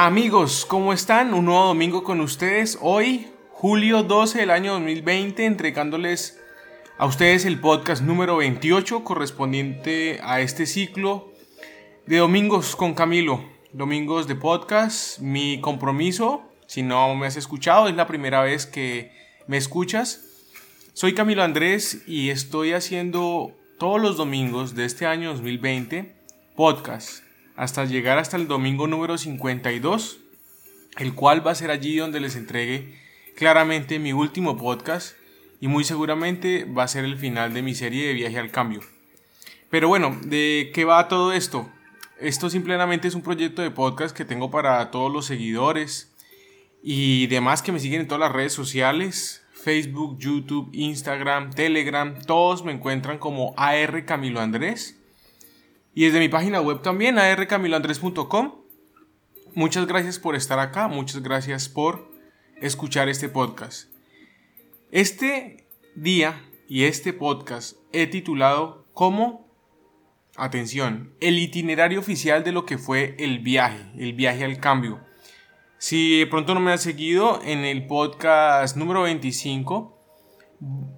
Amigos, ¿cómo están? Un nuevo domingo con ustedes. Hoy, julio 12 del año 2020, entregándoles a ustedes el podcast número 28 correspondiente a este ciclo de domingos con Camilo. Domingos de podcast. Mi compromiso, si no me has escuchado, es la primera vez que me escuchas. Soy Camilo Andrés y estoy haciendo todos los domingos de este año 2020 podcast hasta llegar hasta el domingo número 52, el cual va a ser allí donde les entregue claramente mi último podcast y muy seguramente va a ser el final de mi serie de viaje al cambio. Pero bueno, ¿de qué va todo esto? Esto simplemente es un proyecto de podcast que tengo para todos los seguidores y demás que me siguen en todas las redes sociales, Facebook, YouTube, Instagram, Telegram, todos me encuentran como AR Camilo Andrés. Y desde mi página web también, arcamiloandres.com. Muchas gracias por estar acá, muchas gracias por escuchar este podcast. Este día y este podcast he titulado como, atención, el itinerario oficial de lo que fue el viaje, el viaje al cambio. Si de pronto no me has seguido en el podcast número 25,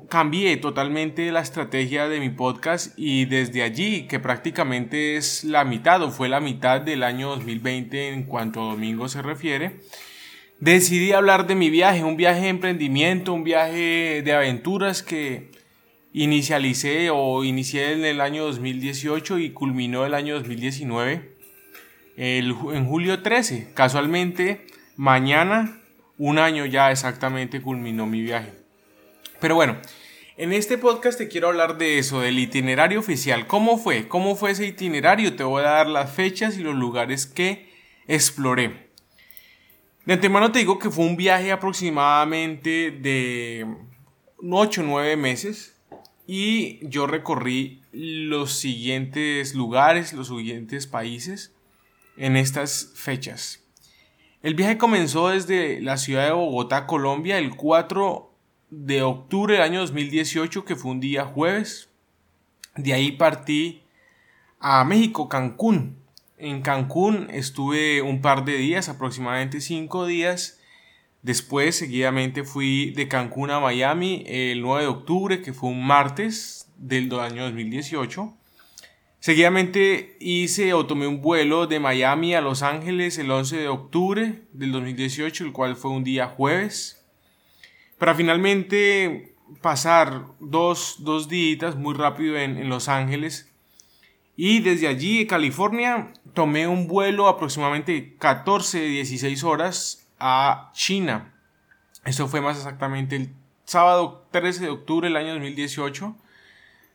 cambié totalmente la estrategia de mi podcast y desde allí, que prácticamente es la mitad o fue la mitad del año 2020 en cuanto a domingo se refiere, decidí hablar de mi viaje, un viaje de emprendimiento, un viaje de aventuras que inicialicé o inicié en el año 2018 y culminó el año 2019 en julio 13. Casualmente, mañana, un año ya exactamente culminó mi viaje. Pero bueno, en este podcast te quiero hablar de eso, del itinerario oficial. ¿Cómo fue? ¿Cómo fue ese itinerario? Te voy a dar las fechas y los lugares que exploré. De antemano te digo que fue un viaje aproximadamente de 8 o 9 meses y yo recorrí los siguientes lugares, los siguientes países en estas fechas. El viaje comenzó desde la ciudad de Bogotá, Colombia, el 4 de octubre del año 2018, que fue un día jueves. De ahí partí a México, Cancún. En Cancún estuve un par de días, aproximadamente cinco días. Después, seguidamente, fui de Cancún a Miami el 9 de octubre, que fue un martes del año 2018. Seguidamente hice o tomé un vuelo de Miami a Los Ángeles el 11 de octubre del 2018, el cual fue un día jueves para finalmente pasar dos, dos días muy rápido en, Los Ángeles. Y desde allí, California, tomé un vuelo aproximadamente 14, 16 horas a China. Eso fue más exactamente el sábado 13 de octubre del año 2018.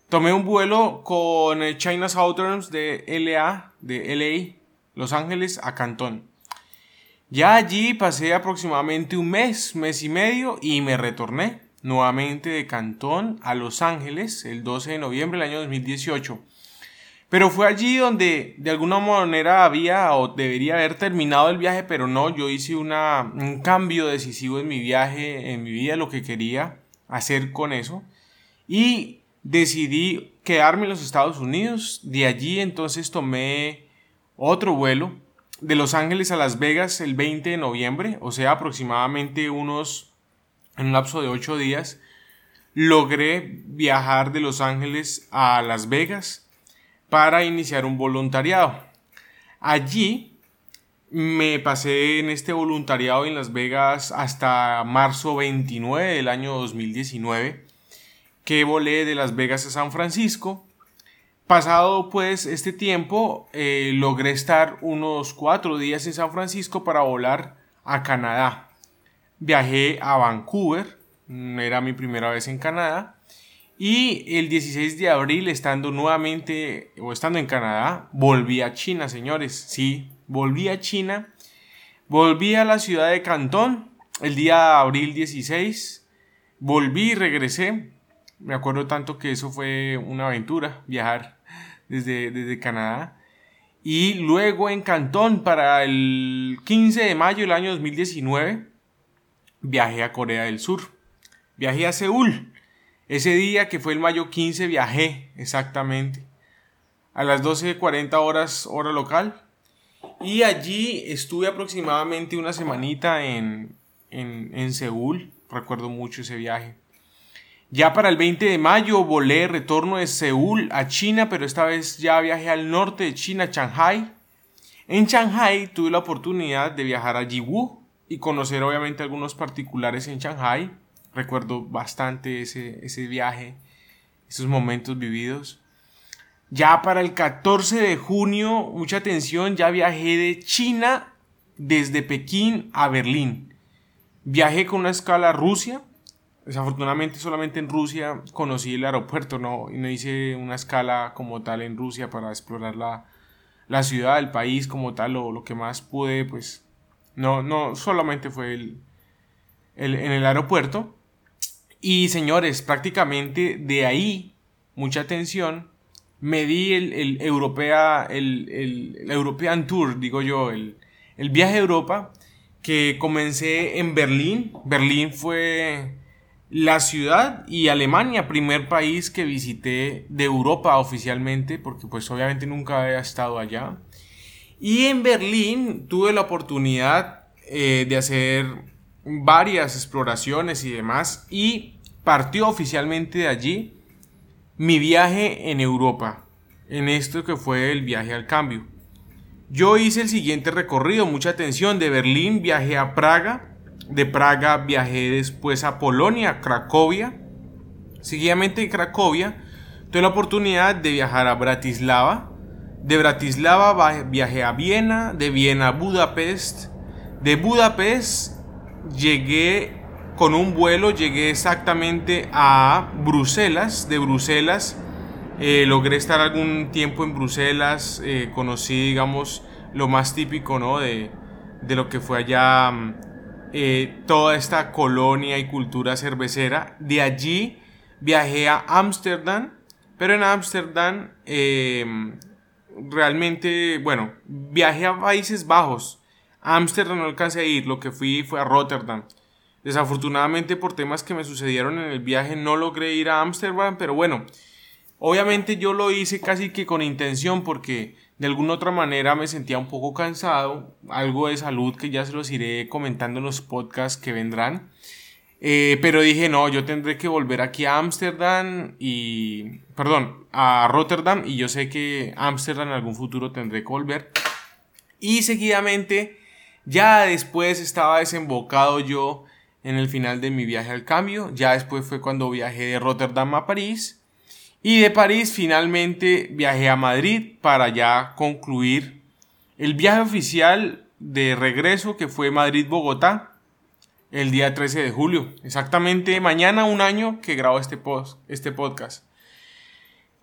Tomé un vuelo con China Southern de LA, de LA, Los Ángeles, a Cantón. Ya allí pasé aproximadamente un mes, mes y medio y me retorné nuevamente de Cantón a Los Ángeles el 12 de noviembre del año 2018. Pero fue allí donde de alguna manera había o debería haber terminado el viaje, pero no, yo hice una, un cambio decisivo en mi viaje, en mi vida, lo que quería hacer con eso. Y decidí quedarme en los Estados Unidos. De allí entonces tomé otro vuelo de Los Ángeles a Las Vegas el 20 de noviembre, o sea, aproximadamente unos, en un lapso de 8 días, logré viajar de Los Ángeles a Las Vegas para iniciar un voluntariado. Allí me pasé en este voluntariado en Las Vegas hasta marzo 29 del año 2019, que volé de Las Vegas a San Francisco Pasado pues este tiempo, eh, logré estar unos cuatro días en San Francisco para volar a Canadá. Viajé a Vancouver, mm, era mi primera vez en Canadá. Y el 16 de abril, estando nuevamente, o estando en Canadá, volví a China, señores. Sí, volví a China. Volví a la ciudad de Cantón el día de abril 16. Volví y regresé. Me acuerdo tanto que eso fue una aventura, viajar desde, Canadá. Y luego en Cantón, para el 15 de mayo del año 2019, viajé a Corea del Sur. Viajé a Seúl. Ese día que fue el mayo 15 viajé exactamente a las 12.40 horas hora local. Y allí estuve aproximadamente una semanita en, en, en Seúl. Recuerdo mucho ese viaje. Ya para el 20 de mayo volé retorno de Seúl a China, pero esta vez ya viajé al norte de China, Shanghai. En Shanghai tuve la oportunidad de viajar a Jiwu y conocer obviamente algunos particulares en Shanghai. Recuerdo bastante ese, ese viaje, esos momentos vividos. Ya para el 14 de junio, mucha atención, ya viajé de China desde Pekín a Berlín. Viajé con una escala a Rusia. Desafortunadamente solamente en Rusia conocí el aeropuerto, no, no hice una escala como tal en Rusia para explorar la, la ciudad, el país como tal, o lo que más pude, pues no, no solamente fue el, el, en el aeropuerto. Y señores, prácticamente de ahí, mucha atención, me di el, el, Europea, el, European Tour, digo yo, el, el viaje a Europa, que comencé en Berlín. Berlín fue la ciudad y Alemania, primer país que visité de Europa oficialmente, porque pues obviamente nunca había estado allá. Y en Berlín tuve la oportunidad eh, de hacer varias exploraciones y demás, y partió oficialmente de allí mi viaje en Europa, en esto que fue el viaje al cambio. Yo hice el siguiente recorrido, mucha atención, de Berlín viajé a Praga, de Praga viajé después a Polonia, Cracovia, seguidamente en Cracovia tuve la oportunidad de viajar a Bratislava, de Bratislava viajé a Viena, de Viena a Budapest, de Budapest llegué con un vuelo, llegué exactamente a Bruselas, de Bruselas eh, logré estar algún tiempo en Bruselas, eh, conocí, digamos, lo más típico, ¿no? De, de lo que fue allá mm, eh, toda esta colonia y cultura cervecera. De allí viajé a Ámsterdam, pero en Ámsterdam em, realmente, bueno, viajé a Países Bajos. Ámsterdam no alcancé a ir, lo que fui fue a Rotterdam. Desafortunadamente por temas que me sucedieron en el viaje no logré ir a Ámsterdam, pero bueno, obviamente yo lo hice casi que con intención porque de alguna otra manera me sentía un poco cansado, algo de salud que ya se los iré comentando en los podcasts que vendrán. Eh, pero dije, no, yo tendré que volver aquí a Ámsterdam y, perdón, a Rotterdam y yo sé que Ámsterdam en algún futuro tendré que volver. Y seguidamente, ya después estaba desembocado yo en el final de mi viaje al cambio. Ya después fue cuando viajé de Rotterdam a París. Y de París finalmente viajé a Madrid para ya concluir el viaje oficial de regreso que fue Madrid-Bogotá el día 13 de julio. Exactamente mañana un año que grabo este, post, este podcast.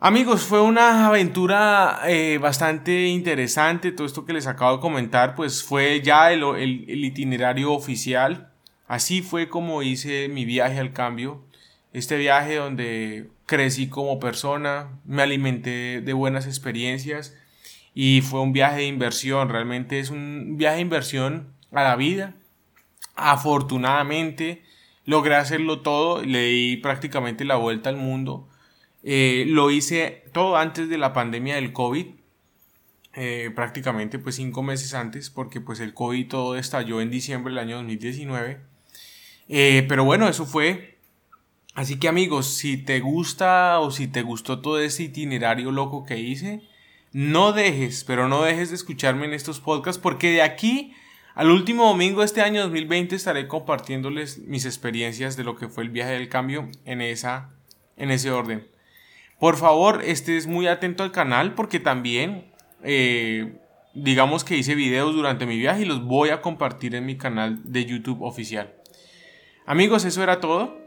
Amigos, fue una aventura eh, bastante interesante. Todo esto que les acabo de comentar, pues fue ya el, el, itinerario oficial. Así fue como hice mi viaje al cambio. Este viaje donde crecí como persona, me alimenté de buenas experiencias y fue un viaje de inversión. Realmente es un viaje de inversión a la vida Afortunadamente logré hacerlo todo, le di prácticamente la vuelta al mundo. Eh, lo hice todo antes de la pandemia del COVID, eh, prácticamente pues cinco meses antes, porque pues el COVID todo estalló en diciembre del año 2019. Eh, pero bueno, eso fue. Así que amigos, si te gusta o si te gustó todo ese itinerario loco que hice, no dejes, pero no dejes de escucharme en estos podcasts, porque de aquí al último domingo de este año 2020 estaré compartiéndoles mis experiencias de lo que fue el viaje del cambio en, esa, en ese orden. Por favor, estés muy atento al canal porque también eh, digamos que hice videos durante mi viaje y los voy a compartir en mi canal de YouTube oficial. Amigos, eso era todo.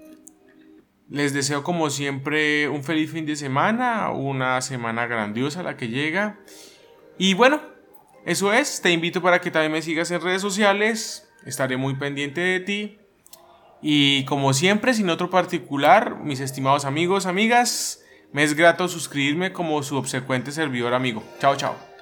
Les deseo como siempre un feliz fin de semana, una semana grandiosa la que llega. Y bueno, eso es, te invito para que también me sigas en redes sociales, estaré muy pendiente de ti. Y como siempre, sin otro particular, mis estimados amigos, amigas, me es grato suscribirme como su obsecuente servidor amigo. Chao, chao.